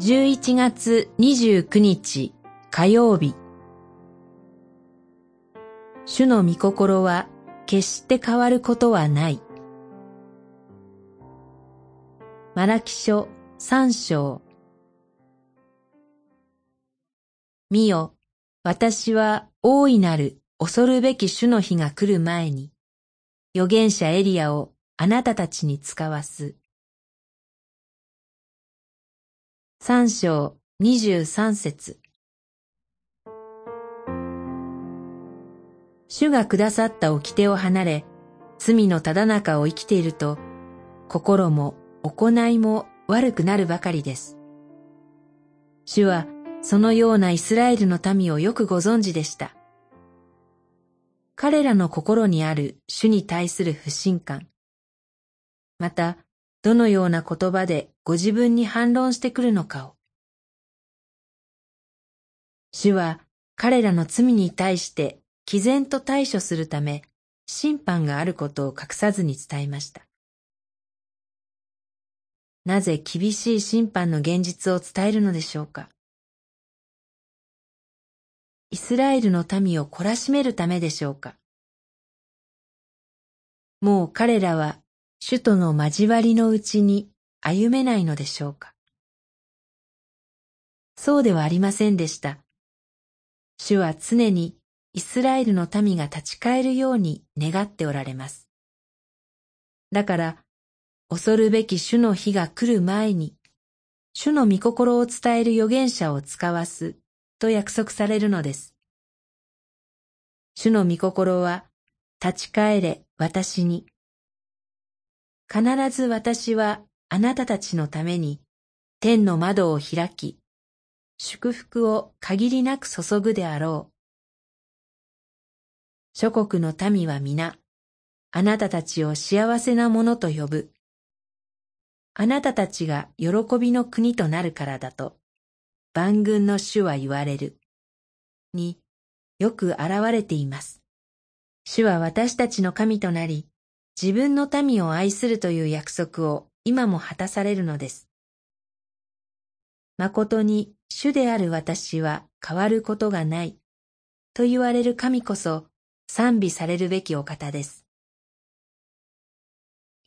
11月29日火曜日主の御心は決して変わることはない。マラキ書三章見よ、私は大いなる恐るべき主の日が来る前に、預言者エリアをあなたたちに使わす。三章二十三節主がくださった掟を離れ、罪のただ中を生きていると、心も行いも悪くなるばかりです。主はそのようなイスラエルの民をよくご存知でした。彼らの心にある主に対する不信感、また、どのような言葉でご自分に反論してくるのかを。主は彼らの罪に対して毅然と対処するため審判があることを隠さずに伝えました。なぜ厳しい審判の現実を伝えるのでしょうか。イスラエルの民を懲らしめるためでしょうか。もう彼らは主との交わりのうちに歩めないのでしょうか？そうではありませんでした。主は常にイスラエルの民が立ち返るように願っておられます。だから、恐るべき主の日が来る前に、主の御心を伝える預言者を使わすと約束されるのです。主の御心は、立ち返れ私に、必ず私はあなたたちのために天の窓を開き、祝福を限りなく注ぐであろう。諸国の民は皆、あなたたちを幸せなものと呼ぶ。あなたたちが喜びの国となるからだと、万軍の主は言われる。に、よく現れています。主は私たちの神となり、自分の民を愛するという約束を今も果たされるのです。誠に主である私は変わることがないと言われる神こそ賛美されるべきお方です。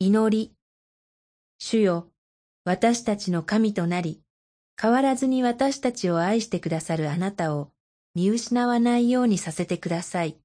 祈り、主よ、私たちの神となり、変わらずに私たちを愛してくださるあなたを見失わないようにさせてください。